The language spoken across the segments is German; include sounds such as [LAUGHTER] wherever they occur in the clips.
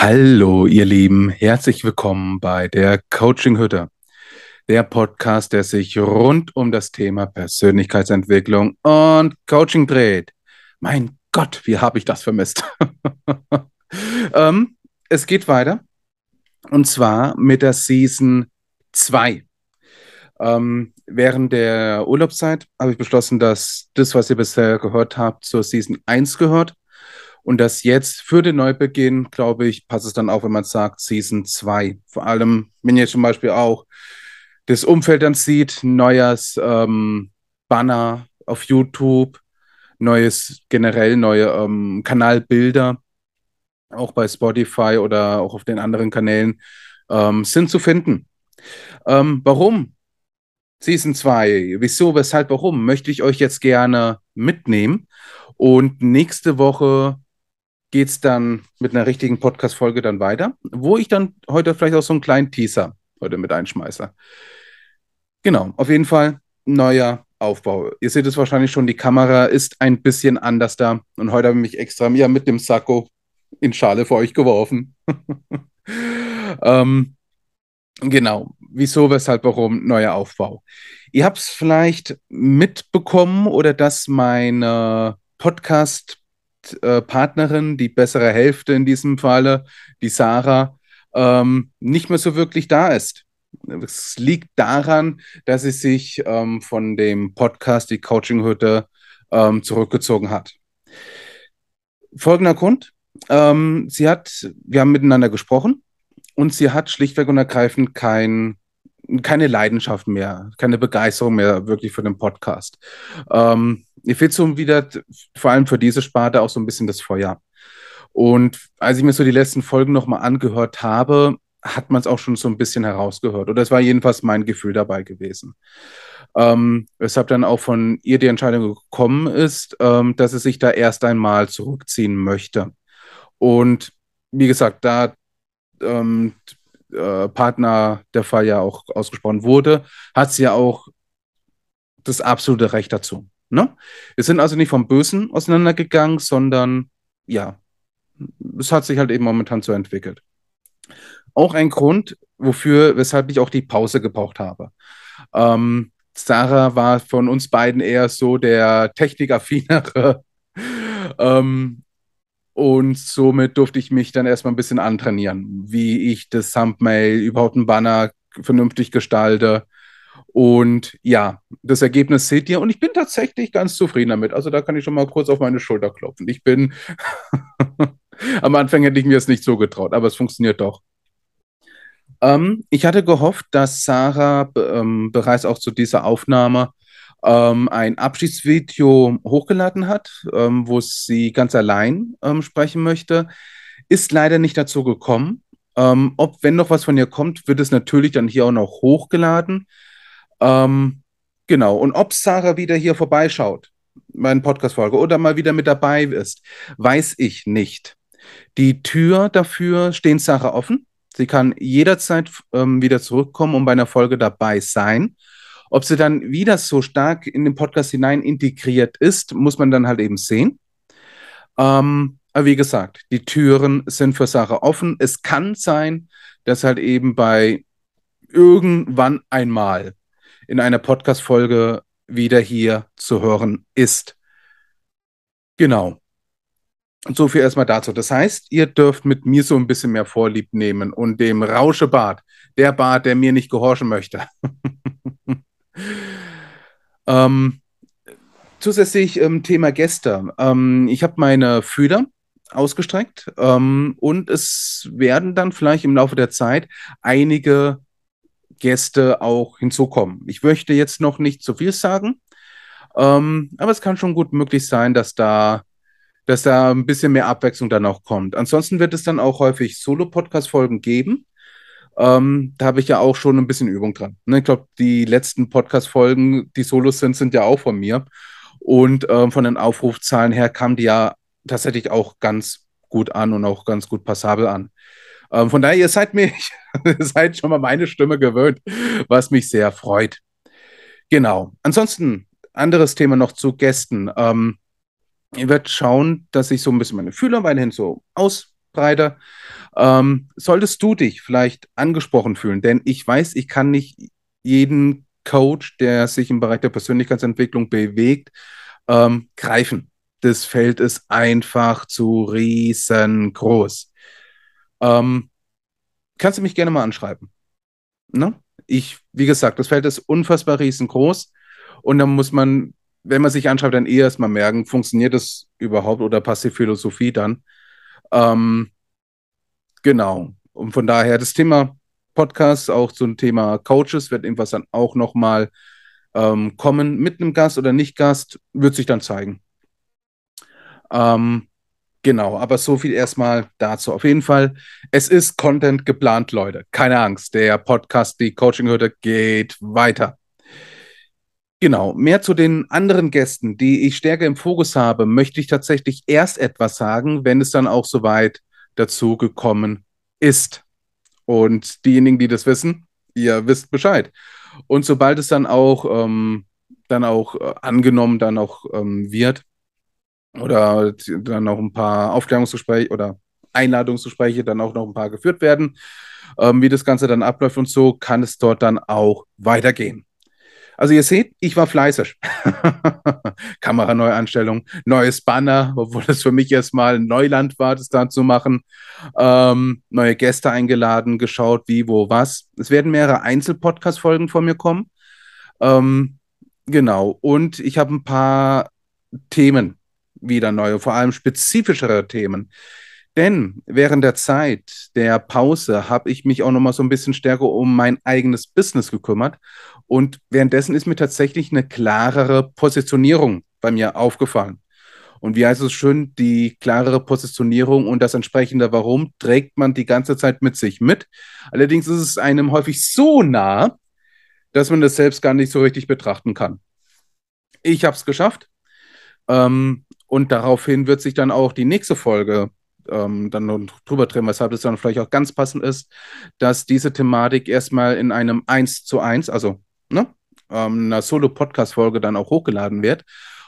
Hallo, ihr Lieben, herzlich willkommen bei der Coaching Hütte, der Podcast, der sich rund um das Thema Persönlichkeitsentwicklung und Coaching dreht. Mein Gott, wie habe ich das vermisst? [LAUGHS] ähm, es geht weiter und zwar mit der Season 2. Ähm, während der Urlaubszeit habe ich beschlossen, dass das, was ihr bisher gehört habt, zur Season 1 gehört und das jetzt für den Neubeginn, glaube ich, passt es dann auch, wenn man sagt Season 2. Vor allem, wenn ihr zum Beispiel auch das Umfeld dann sieht, neues ähm, Banner auf YouTube, neues, generell neue ähm, Kanalbilder, auch bei Spotify oder auch auf den anderen Kanälen, ähm, sind zu finden. Ähm, warum? Season 2. Wieso, weshalb, warum? Möchte ich euch jetzt gerne mitnehmen. Und nächste Woche geht es dann mit einer richtigen Podcast-Folge dann weiter, wo ich dann heute vielleicht auch so einen kleinen Teaser heute mit einschmeiße. Genau, auf jeden Fall neuer Aufbau. Ihr seht es wahrscheinlich schon, die Kamera ist ein bisschen anders da und heute habe ich mich extra ja, mit dem Sakko in Schale für euch geworfen. [LAUGHS] ähm, genau, wieso, weshalb, warum, neuer Aufbau. Ihr habt es vielleicht mitbekommen oder dass meine Podcast äh, Partnerin, die bessere Hälfte in diesem Falle, die Sarah, ähm, nicht mehr so wirklich da ist. Es liegt daran, dass sie sich ähm, von dem Podcast Die Coaching-Hütte ähm, zurückgezogen hat. Folgender Grund. Ähm, sie hat, wir haben miteinander gesprochen und sie hat schlichtweg und ergreifend kein, keine Leidenschaft mehr, keine Begeisterung mehr wirklich für den Podcast. Ähm, mir fehlt so wieder, vor allem für diese Sparte, auch so ein bisschen das Feuer. Und als ich mir so die letzten Folgen nochmal angehört habe, hat man es auch schon so ein bisschen herausgehört. Oder es war jedenfalls mein Gefühl dabei gewesen. Ähm, weshalb dann auch von ihr die Entscheidung gekommen ist, ähm, dass sie sich da erst einmal zurückziehen möchte. Und wie gesagt, da ähm, äh, Partner der Fall ja auch ausgesprochen wurde, hat sie ja auch das absolute Recht dazu. Ne? Wir sind also nicht vom Bösen auseinandergegangen, sondern ja, es hat sich halt eben momentan so entwickelt. Auch ein Grund, wofür, weshalb ich auch die Pause gebraucht habe. Ähm, Sarah war von uns beiden eher so der Technikaffinere. [LAUGHS] ähm, und somit durfte ich mich dann erstmal ein bisschen antrainieren, wie ich das Thumbnail, überhaupt ein Banner vernünftig gestalte, und ja, das Ergebnis seht ihr und ich bin tatsächlich ganz zufrieden damit. Also da kann ich schon mal kurz auf meine Schulter klopfen. Ich bin, [LAUGHS] am Anfang hätte ich mir es nicht so getraut, aber es funktioniert doch. Ähm, ich hatte gehofft, dass Sarah ähm, bereits auch zu dieser Aufnahme ähm, ein Abschiedsvideo hochgeladen hat, ähm, wo sie ganz allein ähm, sprechen möchte. Ist leider nicht dazu gekommen. Ähm, ob, wenn noch was von ihr kommt, wird es natürlich dann hier auch noch hochgeladen. Ähm, genau. Und ob Sarah wieder hier vorbeischaut, meine Podcast-Folge, oder mal wieder mit dabei ist, weiß ich nicht. Die Tür dafür steht Sarah offen. Sie kann jederzeit ähm, wieder zurückkommen und bei einer Folge dabei sein. Ob sie dann wieder so stark in den Podcast hinein integriert ist, muss man dann halt eben sehen. Ähm, aber wie gesagt, die Türen sind für Sarah offen. Es kann sein, dass halt eben bei irgendwann einmal in einer Podcast-Folge wieder hier zu hören ist. Genau. Und so viel erstmal dazu. Das heißt, ihr dürft mit mir so ein bisschen mehr Vorlieb nehmen und dem Rauschebart, der Bart, der mir nicht gehorchen möchte. [LAUGHS] ähm, zusätzlich ähm, Thema Gäste. Ähm, ich habe meine Fühler ausgestreckt ähm, und es werden dann vielleicht im Laufe der Zeit einige Gäste auch hinzukommen. Ich möchte jetzt noch nicht zu viel sagen, ähm, aber es kann schon gut möglich sein, dass da, dass da ein bisschen mehr Abwechslung dann auch kommt. Ansonsten wird es dann auch häufig Solo-Podcast-Folgen geben. Ähm, da habe ich ja auch schon ein bisschen Übung dran. Ne? Ich glaube, die letzten Podcast-Folgen, die Solos sind, sind ja auch von mir. Und ähm, von den Aufrufzahlen her kamen die ja tatsächlich auch ganz gut an und auch ganz gut passabel an. Ähm, von daher, ihr seid mir, [LAUGHS] seid schon mal meine Stimme gewöhnt, was mich sehr freut. Genau. Ansonsten, anderes Thema noch zu Gästen. Ähm, ich werde schauen, dass ich so ein bisschen meine Fühler weiterhin so ausbreite. Ähm, solltest du dich vielleicht angesprochen fühlen, denn ich weiß, ich kann nicht jeden Coach, der sich im Bereich der Persönlichkeitsentwicklung bewegt, ähm, greifen. Das Feld ist einfach zu riesengroß. Ähm, kannst du mich gerne mal anschreiben. Ne? Ich, wie gesagt, das Feld ist unfassbar riesengroß und dann muss man, wenn man sich anschreibt, dann eh erstmal merken, funktioniert das überhaupt oder passt die Philosophie dann? Ähm, genau. Und von daher das Thema Podcast, auch zum Thema Coaches, wird irgendwas dann auch nochmal ähm, kommen mit einem Gast oder nicht Gast, wird sich dann zeigen. Ähm, genau, aber so viel erstmal dazu. Auf jeden Fall, es ist Content geplant, Leute. Keine Angst, der Podcast, die Coaching-Hürde geht weiter. Genau, mehr zu den anderen Gästen, die ich stärker im Fokus habe, möchte ich tatsächlich erst etwas sagen, wenn es dann auch soweit dazu gekommen ist. Und diejenigen, die das wissen, ihr wisst Bescheid. Und sobald es dann auch, ähm, dann auch äh, angenommen dann auch ähm, wird oder dann noch ein paar Aufklärungsgespräche oder Einladungsgespräche dann auch noch ein paar geführt werden, ähm, wie das Ganze dann abläuft und so, kann es dort dann auch weitergehen. Also ihr seht, ich war fleißig. [LAUGHS] Kameraneuanstellung, neues Banner, obwohl das für mich erstmal Neuland war, das da zu machen. Ähm, neue Gäste eingeladen, geschaut, wie, wo, was. Es werden mehrere Einzelpodcast-Folgen von mir kommen. Ähm, genau. Und ich habe ein paar Themen wieder neue, vor allem spezifischere Themen. Denn während der Zeit der Pause habe ich mich auch noch mal so ein bisschen stärker um mein eigenes Business gekümmert und währenddessen ist mir tatsächlich eine klarere Positionierung bei mir aufgefallen. Und wie heißt es schön, die klarere Positionierung und das entsprechende Warum trägt man die ganze Zeit mit sich mit. Allerdings ist es einem häufig so nah, dass man das selbst gar nicht so richtig betrachten kann. Ich habe es geschafft. Ähm, und daraufhin wird sich dann auch die nächste Folge ähm, dann noch drüber drehen, weshalb es dann vielleicht auch ganz passend ist, dass diese Thematik erstmal in einem 1 zu 1, also ne, ähm, einer Solo-Podcast-Folge dann auch hochgeladen wird.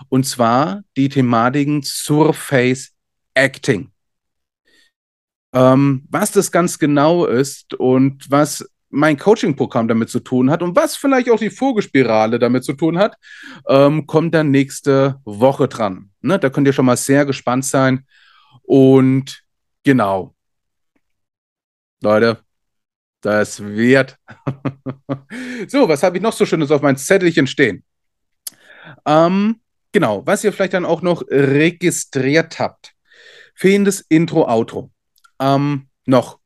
Und zwar die Thematiken Surface Acting. Ähm, was das ganz genau ist und was mein Coaching-Programm damit zu tun hat und was vielleicht auch die Vogelspirale damit zu tun hat, ähm, kommt dann nächste Woche dran. Ne? Da könnt ihr schon mal sehr gespannt sein. Und genau. Leute, das wird. [LAUGHS] so, was habe ich noch so Schönes auf meinem Zettelchen stehen? Ähm, genau, was ihr vielleicht dann auch noch registriert habt. Fehlendes Intro-Outro. Ähm, noch.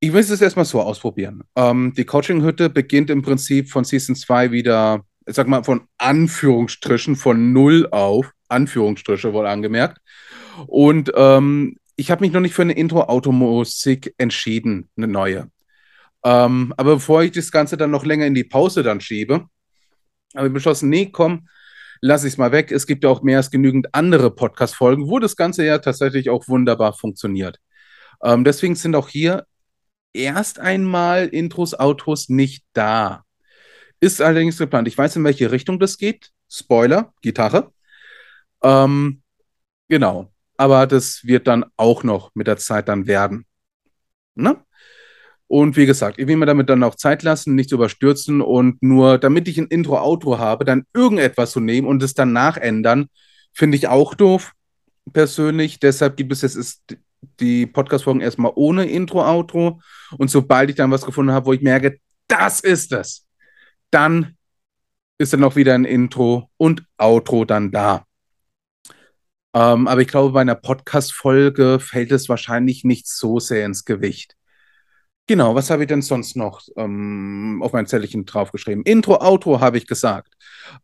Ich will es erstmal so ausprobieren. Ähm, die Coaching-Hütte beginnt im Prinzip von Season 2 wieder, ich sag mal, von Anführungsstrichen, von null auf, Anführungsstriche wohl angemerkt. Und ähm, ich habe mich noch nicht für eine Intro-Automusik entschieden, eine neue. Ähm, aber bevor ich das Ganze dann noch länger in die Pause dann schiebe, habe ich beschlossen, nee, komm, lass ich es mal weg. Es gibt ja auch mehr als genügend andere Podcast-Folgen, wo das Ganze ja tatsächlich auch wunderbar funktioniert. Ähm, deswegen sind auch hier erst einmal Intros, Autos nicht da. Ist allerdings geplant. Ich weiß, in welche Richtung das geht. Spoiler, Gitarre. Ähm, genau aber das wird dann auch noch mit der Zeit dann werden. Ne? Und wie gesagt, ich will mir damit dann auch Zeit lassen, nicht zu überstürzen und nur, damit ich ein Intro-Outro habe, dann irgendetwas zu nehmen und es dann nachändern, finde ich auch doof, persönlich. Deshalb gibt es jetzt die Podcast-Folgen erstmal ohne Intro-Outro. Und sobald ich dann was gefunden habe, wo ich merke, das ist es, dann ist dann auch wieder ein Intro und Outro dann da. Ähm, aber ich glaube, bei einer Podcast-Folge fällt es wahrscheinlich nicht so sehr ins Gewicht. Genau, was habe ich denn sonst noch ähm, auf mein Zettelchen draufgeschrieben? Intro, Outro habe ich gesagt.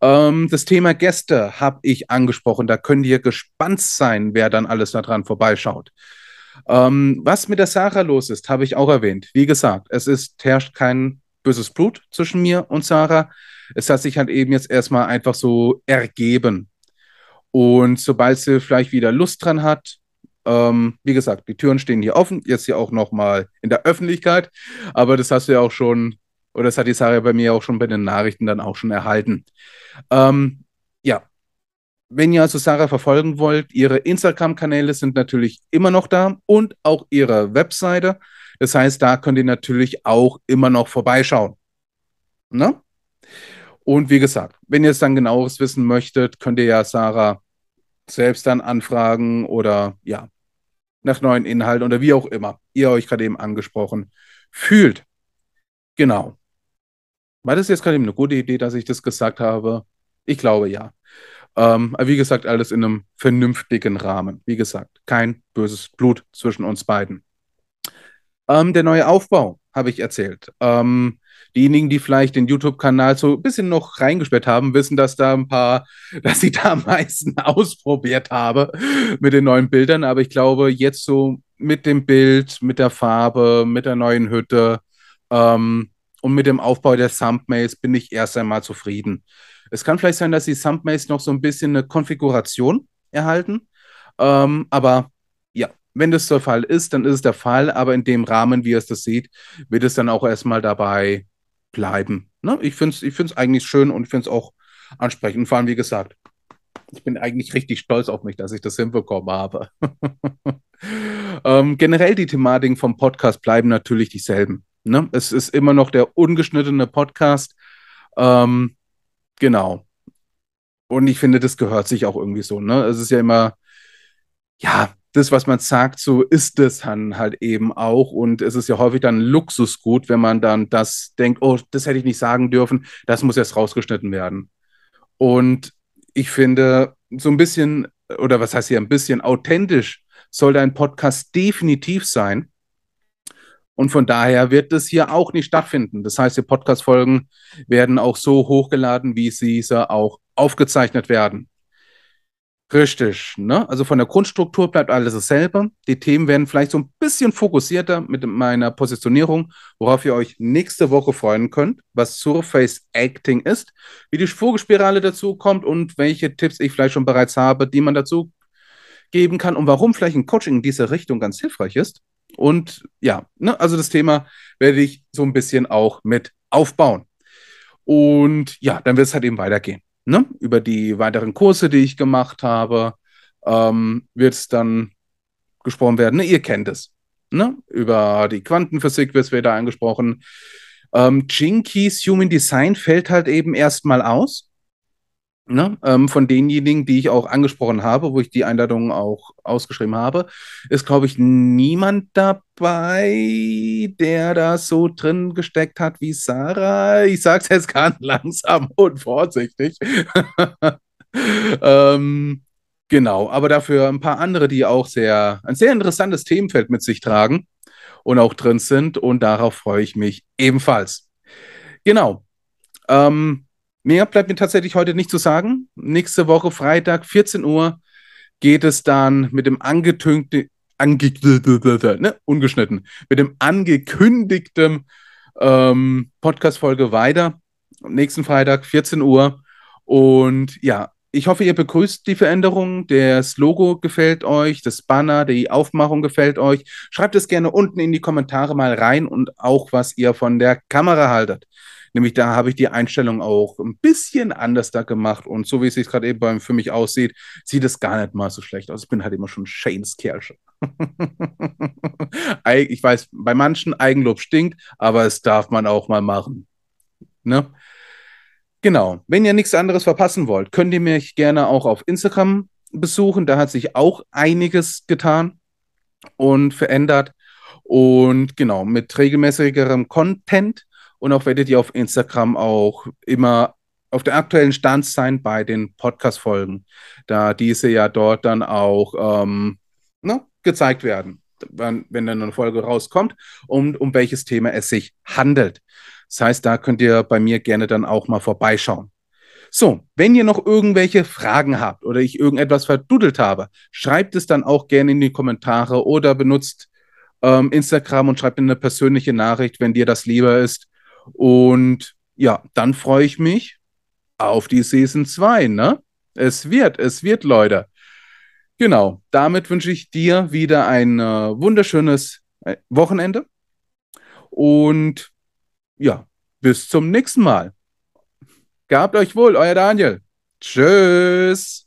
Ähm, das Thema Gäste habe ich angesprochen. Da könnt ihr gespannt sein, wer dann alles da dran vorbeischaut. Ähm, was mit der Sarah los ist, habe ich auch erwähnt. Wie gesagt, es ist, herrscht kein böses Blut zwischen mir und Sarah. Es hat sich halt eben jetzt erstmal einfach so ergeben. Und sobald sie vielleicht wieder Lust dran hat, ähm, wie gesagt, die Türen stehen hier offen, jetzt hier auch nochmal in der Öffentlichkeit, aber das hast du ja auch schon, oder das hat die Sarah bei mir auch schon bei den Nachrichten dann auch schon erhalten. Ähm, ja, wenn ihr also Sarah verfolgen wollt, ihre Instagram-Kanäle sind natürlich immer noch da und auch ihre Webseite. Das heißt, da könnt ihr natürlich auch immer noch vorbeischauen. Ne? Und wie gesagt, wenn ihr es dann genaueres wissen möchtet, könnt ihr ja Sarah selbst dann anfragen oder ja, nach neuen Inhalten oder wie auch immer ihr euch gerade eben angesprochen fühlt. Genau. War das jetzt gerade eben eine gute Idee, dass ich das gesagt habe? Ich glaube ja. Ähm, wie gesagt, alles in einem vernünftigen Rahmen. Wie gesagt, kein böses Blut zwischen uns beiden. Ähm, der neue Aufbau habe ich erzählt. Ähm, diejenigen, die vielleicht den YouTube-Kanal so ein bisschen noch reingesperrt haben, wissen, dass da ein paar, [LAUGHS] dass ich da am meisten [LAUGHS] ausprobiert habe mit den neuen Bildern. Aber ich glaube, jetzt so mit dem Bild, mit der Farbe, mit der neuen Hütte ähm, und mit dem Aufbau der Thumbnails bin ich erst einmal zufrieden. Es kann vielleicht sein, dass die Thumbnails noch so ein bisschen eine Konfiguration erhalten. Ähm, aber ja, wenn das der Fall ist, dann ist es der Fall. Aber in dem Rahmen, wie ihr es das sieht, wird es dann auch erstmal dabei bleiben. Ne? Ich finde es ich find's eigentlich schön und ich finde es auch ansprechend. Und vor allem, wie gesagt, ich bin eigentlich richtig stolz auf mich, dass ich das hinbekommen habe. [LAUGHS] ähm, generell die Thematiken vom Podcast bleiben natürlich dieselben. Ne? Es ist immer noch der ungeschnittene Podcast. Ähm, Genau. Und ich finde, das gehört sich auch irgendwie so. Ne? Es ist ja immer, ja, das, was man sagt, so ist es dann halt eben auch. Und es ist ja häufig dann Luxusgut, wenn man dann das denkt, oh, das hätte ich nicht sagen dürfen, das muss jetzt rausgeschnitten werden. Und ich finde, so ein bisschen, oder was heißt hier, ein bisschen authentisch soll dein Podcast definitiv sein. Und von daher wird das hier auch nicht stattfinden. Das heißt, die Podcast-Folgen werden auch so hochgeladen, wie sie auch aufgezeichnet werden. Richtig, ne? Also von der Grundstruktur bleibt alles dasselbe. Die Themen werden vielleicht so ein bisschen fokussierter mit meiner Positionierung, worauf ihr euch nächste Woche freuen könnt, was Surface Acting ist, wie die Vogelspirale dazu kommt und welche Tipps ich vielleicht schon bereits habe, die man dazu geben kann und warum vielleicht ein Coaching in diese Richtung ganz hilfreich ist. Und ja, ne, also das Thema werde ich so ein bisschen auch mit aufbauen. Und ja, dann wird es halt eben weitergehen. Ne? Über die weiteren Kurse, die ich gemacht habe, ähm, wird es dann gesprochen werden. Ne? Ihr kennt es. Ne? Über die Quantenphysik wird es wieder angesprochen. Ähm, Human Design fällt halt eben erstmal aus. Ne, ähm, von denjenigen, die ich auch angesprochen habe, wo ich die Einladung auch ausgeschrieben habe, ist, glaube ich, niemand dabei, der da so drin gesteckt hat wie Sarah. Ich sage es jetzt ganz [LAUGHS] langsam und vorsichtig. [LAUGHS] ähm, genau, aber dafür ein paar andere, die auch sehr, ein sehr interessantes Themenfeld mit sich tragen und auch drin sind. Und darauf freue ich mich ebenfalls. Genau. Ähm, Mehr bleibt mir tatsächlich heute nicht zu sagen. Nächste Woche, Freitag, 14 Uhr, geht es dann mit dem angetünkten, ange ne, ungeschnitten, mit dem angekündigten ähm, Podcast-Folge weiter. Nächsten Freitag, 14 Uhr. Und ja, ich hoffe, ihr begrüßt die Veränderung. Das Logo gefällt euch, das Banner, die Aufmachung gefällt euch. Schreibt es gerne unten in die Kommentare mal rein und auch, was ihr von der Kamera haltet. Nämlich da habe ich die Einstellung auch ein bisschen anders da gemacht und so wie es sich gerade eben für mich aussieht, sieht es gar nicht mal so schlecht aus. Ich bin halt immer schon Shanes Kerl. [LAUGHS] ich weiß, bei manchen Eigenlob stinkt, aber es darf man auch mal machen. Ne? Genau. Wenn ihr nichts anderes verpassen wollt, könnt ihr mich gerne auch auf Instagram besuchen. Da hat sich auch einiges getan und verändert. Und genau, mit regelmäßigerem Content und auch werdet ihr auf Instagram auch immer auf der aktuellen Stand sein bei den Podcast-Folgen, da diese ja dort dann auch ähm, ne, gezeigt werden, wenn, wenn dann eine Folge rauskommt und um welches Thema es sich handelt. Das heißt, da könnt ihr bei mir gerne dann auch mal vorbeischauen. So, wenn ihr noch irgendwelche Fragen habt oder ich irgendetwas verdudelt habe, schreibt es dann auch gerne in die Kommentare oder benutzt ähm, Instagram und schreibt eine persönliche Nachricht, wenn dir das lieber ist. Und ja, dann freue ich mich auf die Season 2, ne? Es wird, es wird, Leute. Genau, damit wünsche ich dir wieder ein äh, wunderschönes äh, Wochenende. Und ja, bis zum nächsten Mal. Gehabt euch wohl, euer Daniel. Tschüss.